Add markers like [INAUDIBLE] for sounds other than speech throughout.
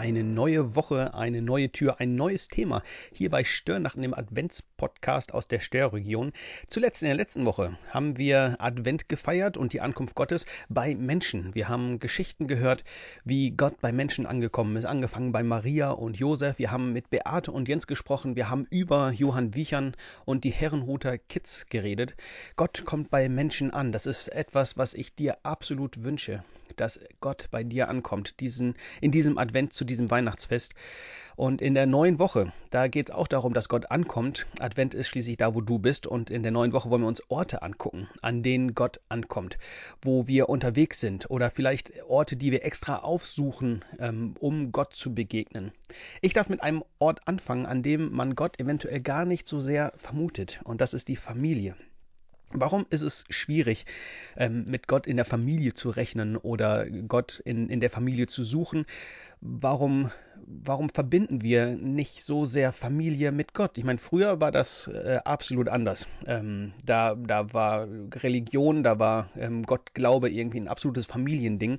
Eine neue Woche, eine neue Tür, ein neues Thema hier bei Störnachten im Adventspodcast aus der Störregion. Zuletzt in der letzten Woche haben wir Advent gefeiert und die Ankunft Gottes bei Menschen. Wir haben Geschichten gehört, wie Gott bei Menschen angekommen ist, angefangen bei Maria und Josef. Wir haben mit Beate und Jens gesprochen. Wir haben über Johann Wiechern und die Herrenhuter Kids geredet. Gott kommt bei Menschen an. Das ist etwas, was ich dir absolut wünsche, dass Gott bei dir ankommt, diesen, in diesem Advent zu diesem Weihnachtsfest. Und in der neuen Woche, da geht es auch darum, dass Gott ankommt. Advent ist schließlich da, wo du bist. Und in der neuen Woche wollen wir uns Orte angucken, an denen Gott ankommt, wo wir unterwegs sind oder vielleicht Orte, die wir extra aufsuchen, ähm, um Gott zu begegnen. Ich darf mit einem Ort anfangen, an dem man Gott eventuell gar nicht so sehr vermutet. Und das ist die Familie. Warum ist es schwierig, ähm, mit Gott in der Familie zu rechnen oder Gott in, in der Familie zu suchen? Warum, warum verbinden wir nicht so sehr Familie mit Gott? Ich meine, früher war das äh, absolut anders. Ähm, da, da war Religion, da war ähm, Gottglaube irgendwie ein absolutes Familiending.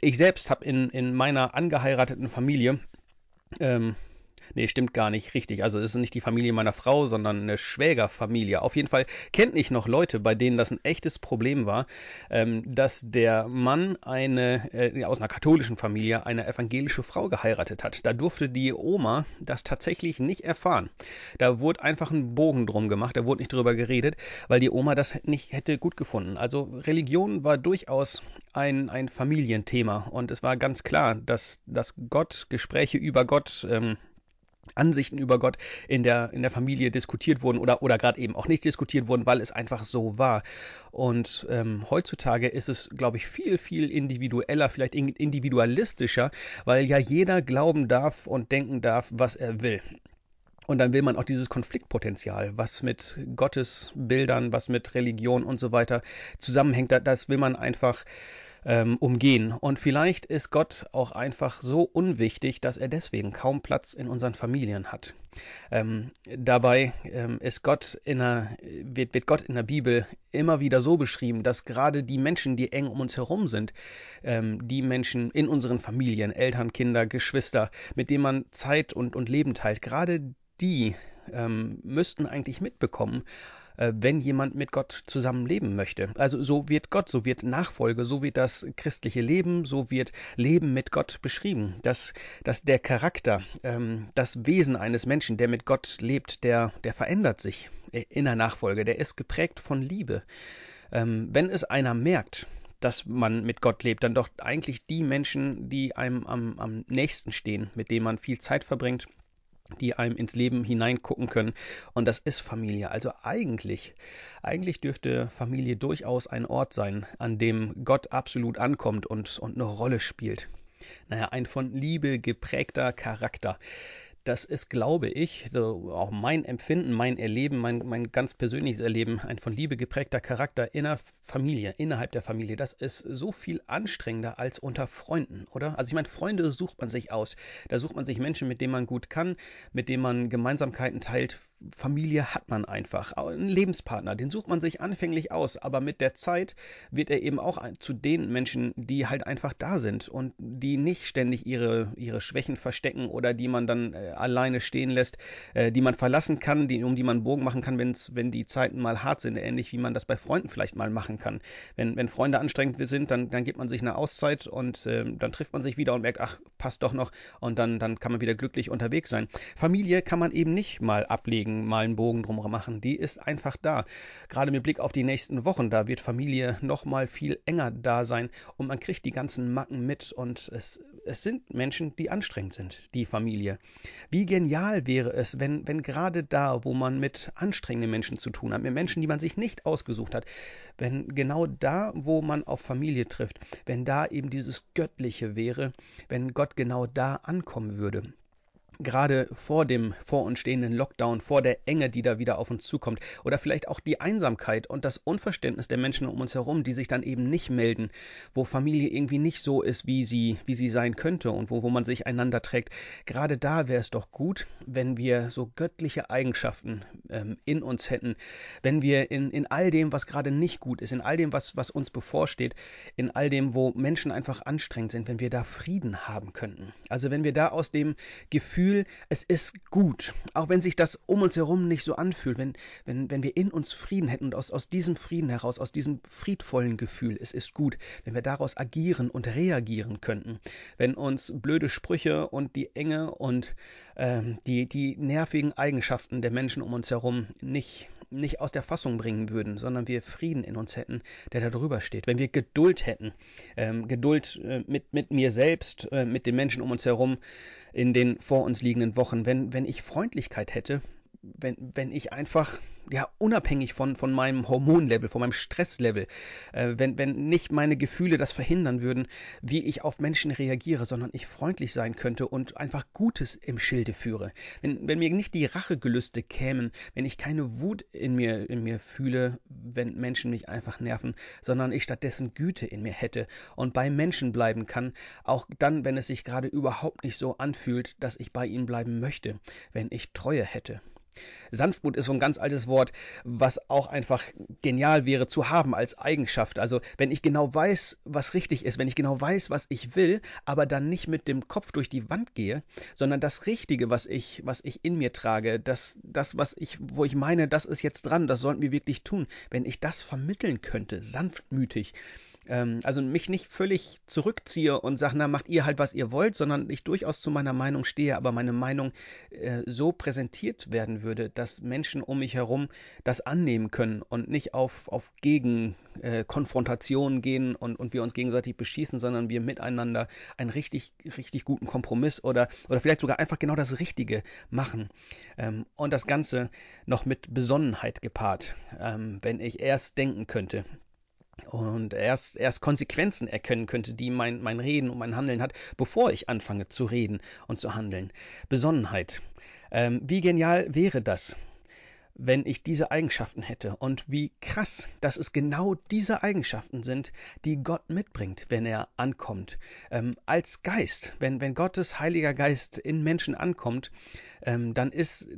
Ich selbst habe in, in meiner angeheirateten Familie Nee, stimmt gar nicht richtig. Also es ist nicht die Familie meiner Frau, sondern eine Schwägerfamilie. Auf jeden Fall kennt ich noch Leute, bei denen das ein echtes Problem war, ähm, dass der Mann eine äh, aus einer katholischen Familie eine evangelische Frau geheiratet hat. Da durfte die Oma das tatsächlich nicht erfahren. Da wurde einfach ein Bogen drum gemacht, da wurde nicht drüber geredet, weil die Oma das nicht hätte gut gefunden. Also Religion war durchaus ein, ein Familienthema und es war ganz klar, dass, dass Gott, Gespräche über Gott, ähm, Ansichten über Gott in der, in der Familie diskutiert wurden oder, oder gerade eben auch nicht diskutiert wurden, weil es einfach so war. Und ähm, heutzutage ist es, glaube ich, viel, viel individueller, vielleicht individualistischer, weil ja jeder glauben darf und denken darf, was er will. Und dann will man auch dieses Konfliktpotenzial, was mit Gottes Bildern, was mit Religion und so weiter zusammenhängt, das will man einfach ähm, umgehen. Und vielleicht ist Gott auch einfach so unwichtig, dass er deswegen kaum Platz in unseren Familien hat. Ähm, dabei ähm, ist Gott in der, wird, wird Gott in der Bibel immer wieder so beschrieben, dass gerade die Menschen, die eng um uns herum sind, ähm, die Menschen in unseren Familien, Eltern, Kinder, Geschwister, mit denen man Zeit und, und Leben teilt, gerade die ähm, müssten eigentlich mitbekommen, wenn jemand mit Gott zusammenleben möchte. Also so wird Gott, so wird Nachfolge, so wird das christliche Leben, so wird Leben mit Gott beschrieben. Dass, dass der Charakter, ähm, das Wesen eines Menschen, der mit Gott lebt, der, der verändert sich in der Nachfolge, der ist geprägt von Liebe. Ähm, wenn es einer merkt, dass man mit Gott lebt, dann doch eigentlich die Menschen, die einem am, am nächsten stehen, mit denen man viel Zeit verbringt, die einem ins Leben hineingucken können. Und das ist Familie. Also eigentlich, eigentlich dürfte Familie durchaus ein Ort sein, an dem Gott absolut ankommt und, und eine Rolle spielt. Naja, ein von Liebe geprägter Charakter das ist, glaube ich, so auch mein Empfinden, mein Erleben, mein, mein ganz persönliches Erleben, ein von Liebe geprägter Charakter in der Familie, innerhalb der Familie. Das ist so viel anstrengender als unter Freunden, oder? Also ich meine, Freunde sucht man sich aus. Da sucht man sich Menschen, mit denen man gut kann, mit denen man Gemeinsamkeiten teilt, Familie hat man einfach. Einen Lebenspartner, den sucht man sich anfänglich aus, aber mit der Zeit wird er eben auch zu den Menschen, die halt einfach da sind und die nicht ständig ihre, ihre Schwächen verstecken oder die man dann äh, alleine stehen lässt, äh, die man verlassen kann, die, um die man Bogen machen kann, wenn's, wenn die Zeiten mal hart sind, ähnlich wie man das bei Freunden vielleicht mal machen kann. Wenn, wenn Freunde anstrengend sind, dann, dann gibt man sich eine Auszeit und äh, dann trifft man sich wieder und merkt, ach, passt doch noch und dann, dann kann man wieder glücklich unterwegs sein. Familie kann man eben nicht mal ablegen deswegen mal einen Bogen drum machen. Die ist einfach da. Gerade mit Blick auf die nächsten Wochen, da wird Familie noch mal viel enger da sein und man kriegt die ganzen Macken mit und es, es sind Menschen, die anstrengend sind, die Familie. Wie genial wäre es, wenn, wenn gerade da, wo man mit anstrengenden Menschen zu tun hat, mit Menschen, die man sich nicht ausgesucht hat, wenn genau da, wo man auf Familie trifft, wenn da eben dieses Göttliche wäre, wenn Gott genau da ankommen würde gerade vor dem vor uns stehenden Lockdown, vor der Enge, die da wieder auf uns zukommt, oder vielleicht auch die Einsamkeit und das Unverständnis der Menschen um uns herum, die sich dann eben nicht melden, wo Familie irgendwie nicht so ist, wie sie, wie sie sein könnte und wo, wo man sich einander trägt. Gerade da wäre es doch gut, wenn wir so göttliche Eigenschaften ähm, in uns hätten, wenn wir in, in all dem, was gerade nicht gut ist, in all dem, was, was uns bevorsteht, in all dem, wo Menschen einfach anstrengend sind, wenn wir da Frieden haben könnten. Also wenn wir da aus dem Gefühl Gefühl, es ist gut, auch wenn sich das um uns herum nicht so anfühlt, wenn, wenn, wenn wir in uns Frieden hätten und aus, aus diesem Frieden heraus, aus diesem friedvollen Gefühl, es ist gut, wenn wir daraus agieren und reagieren könnten, wenn uns blöde Sprüche und die Enge und ähm, die, die nervigen Eigenschaften der Menschen um uns herum nicht, nicht aus der Fassung bringen würden, sondern wir Frieden in uns hätten, der da drüber steht, wenn wir Geduld hätten, ähm, Geduld äh, mit, mit mir selbst, äh, mit den Menschen um uns herum, in den vor uns liegenden Wochen, wenn, wenn ich Freundlichkeit hätte, wenn, wenn ich einfach, ja, unabhängig von, von meinem Hormonlevel, von meinem Stresslevel, äh, wenn, wenn nicht meine Gefühle das verhindern würden, wie ich auf Menschen reagiere, sondern ich freundlich sein könnte und einfach Gutes im Schilde führe. Wenn, wenn mir nicht die Rachegelüste kämen, wenn ich keine Wut in mir, in mir fühle, wenn Menschen mich einfach nerven, sondern ich stattdessen Güte in mir hätte und bei Menschen bleiben kann, auch dann, wenn es sich gerade überhaupt nicht so anfühlt, dass ich bei ihnen bleiben möchte, wenn ich Treue hätte. Sanftmut ist so ein ganz altes Wort, was auch einfach genial wäre zu haben als Eigenschaft. Also wenn ich genau weiß, was richtig ist, wenn ich genau weiß, was ich will, aber dann nicht mit dem Kopf durch die Wand gehe, sondern das Richtige, was ich, was ich in mir trage, das, das, was ich, wo ich meine, das ist jetzt dran, das sollten wir wirklich tun. Wenn ich das vermitteln könnte, sanftmütig, ähm, also mich nicht völlig zurückziehe und sage, na, macht ihr halt, was ihr wollt, sondern ich durchaus zu meiner Meinung stehe, aber meine Meinung äh, so präsentiert werden würde, dass Menschen um mich herum das annehmen können und nicht auf, auf Gegenkonfrontationen äh, gehen und, und wir uns gegenseitig beschießen, sondern wir miteinander einen richtig, richtig guten Kompromiss oder, oder vielleicht sogar einfach genau das Richtige machen. Ähm, und das Ganze noch mit Besonnenheit gepaart. Ähm, wenn ich erst denken könnte, und erst, erst Konsequenzen erkennen könnte, die mein, mein Reden und mein Handeln hat, bevor ich anfange zu reden und zu handeln. Besonnenheit. Ähm, wie genial wäre das, wenn ich diese Eigenschaften hätte und wie krass, dass es genau diese Eigenschaften sind, die Gott mitbringt, wenn er ankommt. Ähm, als Geist, wenn, wenn Gottes Heiliger Geist in Menschen ankommt, ähm, dann ist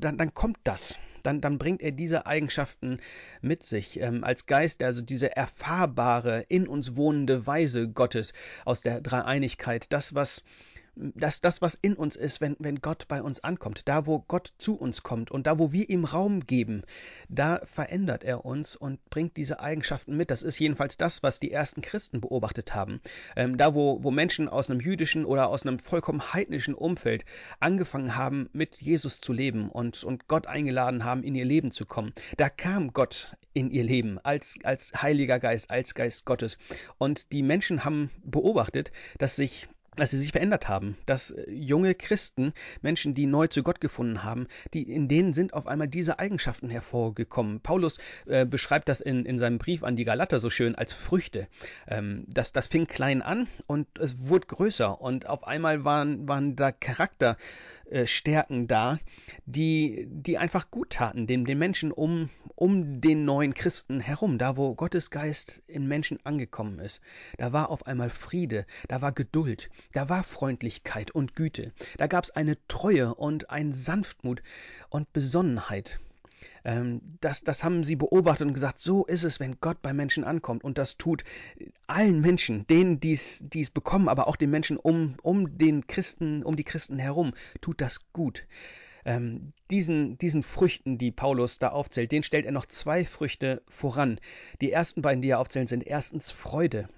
dann, dann kommt das. Dann, dann bringt er diese Eigenschaften mit sich ähm, als Geist, also diese erfahrbare, in uns wohnende Weise Gottes aus der Dreieinigkeit, das, was dass das, was in uns ist, wenn, wenn Gott bei uns ankommt, da wo Gott zu uns kommt und da wo wir ihm Raum geben, da verändert er uns und bringt diese Eigenschaften mit. Das ist jedenfalls das, was die ersten Christen beobachtet haben. Ähm, da wo, wo Menschen aus einem jüdischen oder aus einem vollkommen heidnischen Umfeld angefangen haben, mit Jesus zu leben und, und Gott eingeladen haben, in ihr Leben zu kommen, da kam Gott in ihr Leben als, als Heiliger Geist, als Geist Gottes. Und die Menschen haben beobachtet, dass sich dass sie sich verändert haben, dass äh, junge Christen, Menschen, die neu zu Gott gefunden haben, die, in denen sind auf einmal diese Eigenschaften hervorgekommen. Paulus äh, beschreibt das in, in seinem Brief an die Galater so schön als Früchte. Ähm, das, das fing klein an und es wurde größer und auf einmal waren, waren da Charakter, äh, Stärken da, die, die einfach gut taten, den, den Menschen um, um den neuen Christen herum, da wo Gottes Geist in Menschen angekommen ist. Da war auf einmal Friede, da war Geduld, da war Freundlichkeit und Güte, da gab es eine Treue und ein Sanftmut und Besonnenheit. Ähm, das, das haben sie beobachtet und gesagt, so ist es, wenn Gott bei Menschen ankommt. Und das tut allen Menschen, denen die es bekommen, aber auch den Menschen um, um den Christen, um die Christen herum, tut das gut. Ähm, diesen, diesen Früchten, die Paulus da aufzählt, den stellt er noch zwei Früchte voran. Die ersten beiden, die er aufzählt, sind erstens Freude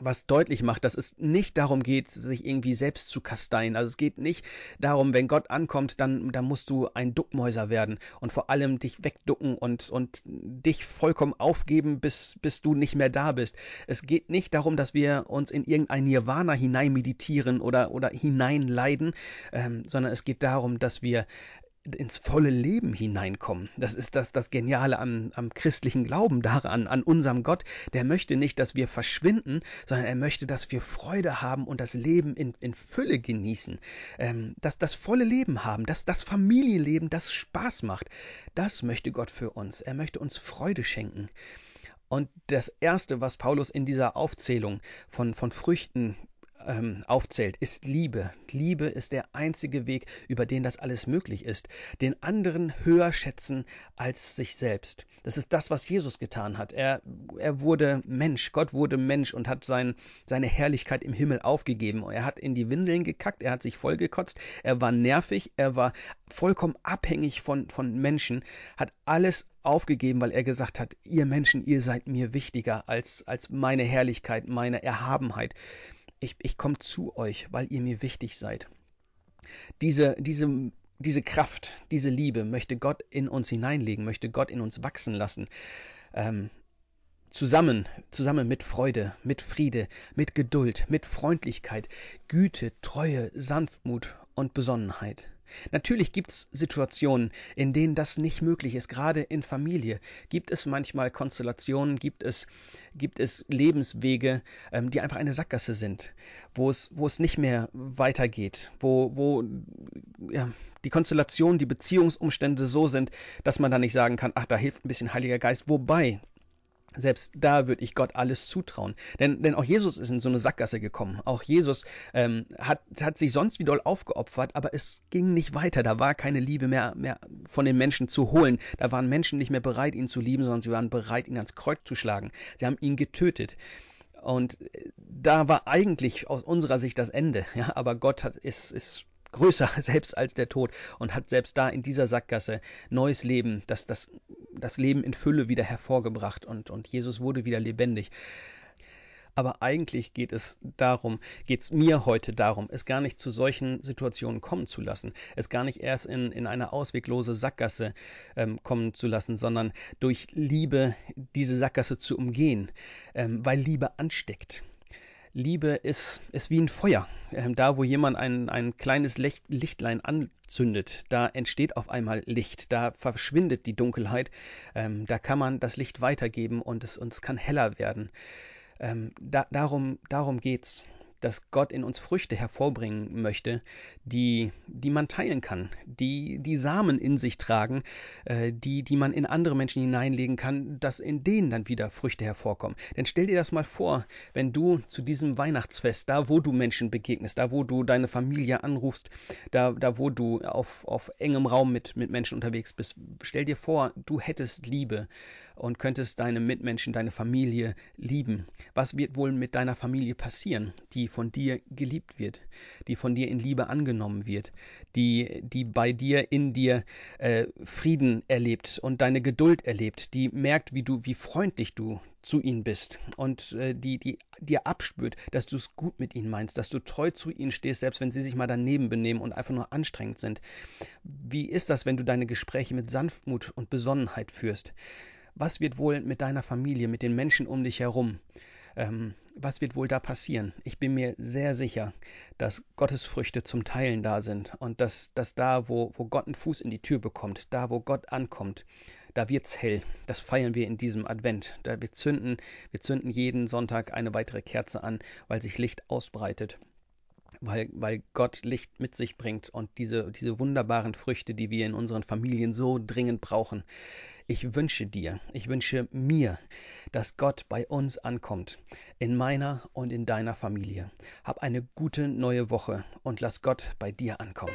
was deutlich macht, dass es nicht darum geht, sich irgendwie selbst zu kasteien. Also es geht nicht darum, wenn Gott ankommt, dann, dann musst du ein Duckmäuser werden und vor allem dich wegducken und, und dich vollkommen aufgeben, bis, bis du nicht mehr da bist. Es geht nicht darum, dass wir uns in irgendein Nirvana hinein meditieren oder, oder hineinleiden, ähm, sondern es geht darum, dass wir ins volle Leben hineinkommen. Das ist das, das Geniale am, am christlichen Glauben daran, an unserem Gott. Der möchte nicht, dass wir verschwinden, sondern er möchte, dass wir Freude haben und das Leben in, in Fülle genießen. Ähm, dass das volle Leben haben, dass das Familienleben, das Spaß macht. Das möchte Gott für uns. Er möchte uns Freude schenken. Und das Erste, was Paulus in dieser Aufzählung von, von Früchten ähm, aufzählt, ist Liebe. Liebe ist der einzige Weg, über den das alles möglich ist. Den anderen höher schätzen als sich selbst. Das ist das, was Jesus getan hat. Er, er wurde Mensch, Gott wurde Mensch und hat sein, seine Herrlichkeit im Himmel aufgegeben. Er hat in die Windeln gekackt, er hat sich vollgekotzt, er war nervig, er war vollkommen abhängig von, von Menschen, hat alles aufgegeben, weil er gesagt hat, ihr Menschen, ihr seid mir wichtiger als, als meine Herrlichkeit, meine Erhabenheit ich, ich komme zu euch, weil ihr mir wichtig seid. Diese, diese, diese Kraft, diese Liebe möchte Gott in uns hineinlegen, möchte Gott in uns wachsen lassen. Ähm, zusammen, zusammen mit Freude, mit Friede, mit Geduld, mit Freundlichkeit, Güte, Treue, Sanftmut und Besonnenheit. Natürlich gibt es Situationen, in denen das nicht möglich ist. Gerade in Familie gibt es manchmal Konstellationen, gibt es, gibt es Lebenswege, ähm, die einfach eine Sackgasse sind, wo es, nicht mehr weitergeht, wo, wo ja, die Konstellation, die Beziehungsumstände so sind, dass man da nicht sagen kann, ach, da hilft ein bisschen Heiliger Geist. Wobei selbst da würde ich Gott alles zutrauen. Denn, denn auch Jesus ist in so eine Sackgasse gekommen. Auch Jesus ähm, hat, hat sich sonst wie doll aufgeopfert, aber es ging nicht weiter. Da war keine Liebe mehr, mehr von den Menschen zu holen. Da waren Menschen nicht mehr bereit, ihn zu lieben, sondern sie waren bereit, ihn ans Kreuz zu schlagen. Sie haben ihn getötet. Und äh, da war eigentlich aus unserer Sicht das Ende. Ja, aber Gott hat, ist, ist größer [LAUGHS] selbst als der Tod und hat selbst da in dieser Sackgasse neues Leben, das, das, das Leben in Fülle wieder hervorgebracht und, und Jesus wurde wieder lebendig. Aber eigentlich geht es darum, geht es mir heute darum, es gar nicht zu solchen Situationen kommen zu lassen, es gar nicht erst in, in eine ausweglose Sackgasse ähm, kommen zu lassen, sondern durch Liebe diese Sackgasse zu umgehen, ähm, weil Liebe ansteckt. Liebe ist, ist wie ein Feuer. Ähm, da, wo jemand ein, ein kleines Licht, Lichtlein anzündet, da entsteht auf einmal Licht, da verschwindet die Dunkelheit, ähm, da kann man das Licht weitergeben und es, und es kann heller werden. Ähm, da, darum, darum geht's dass Gott in uns Früchte hervorbringen möchte, die, die man teilen kann, die, die Samen in sich tragen, äh, die, die man in andere Menschen hineinlegen kann, dass in denen dann wieder Früchte hervorkommen. Denn stell dir das mal vor, wenn du zu diesem Weihnachtsfest, da wo du Menschen begegnest, da wo du deine Familie anrufst, da, da wo du auf, auf engem Raum mit, mit Menschen unterwegs bist, stell dir vor, du hättest Liebe und könntest deine Mitmenschen, deine Familie lieben. Was wird wohl mit deiner Familie passieren, die von dir geliebt wird, die von dir in Liebe angenommen wird, die, die bei dir in dir äh, Frieden erlebt und deine Geduld erlebt, die merkt, wie du, wie freundlich du zu ihnen bist und äh, die, die dir abspürt, dass du es gut mit ihnen meinst, dass du treu zu ihnen stehst, selbst wenn sie sich mal daneben benehmen und einfach nur anstrengend sind. Wie ist das, wenn du deine Gespräche mit Sanftmut und Besonnenheit führst? Was wird wohl mit deiner Familie, mit den Menschen um dich herum? Ähm, was wird wohl da passieren? Ich bin mir sehr sicher, dass Gottes Früchte zum Teilen da sind und dass, dass da, wo, wo Gott einen Fuß in die Tür bekommt, da, wo Gott ankommt, da wird's hell. Das feiern wir in diesem Advent. Da wir zünden, wir zünden jeden Sonntag eine weitere Kerze an, weil sich Licht ausbreitet weil, weil Gott Licht mit sich bringt und diese, diese wunderbaren Früchte, die wir in unseren Familien so dringend brauchen. Ich wünsche dir, ich wünsche mir, dass Gott bei uns ankommt, in meiner und in deiner Familie. Hab eine gute neue Woche und lass Gott bei dir ankommen.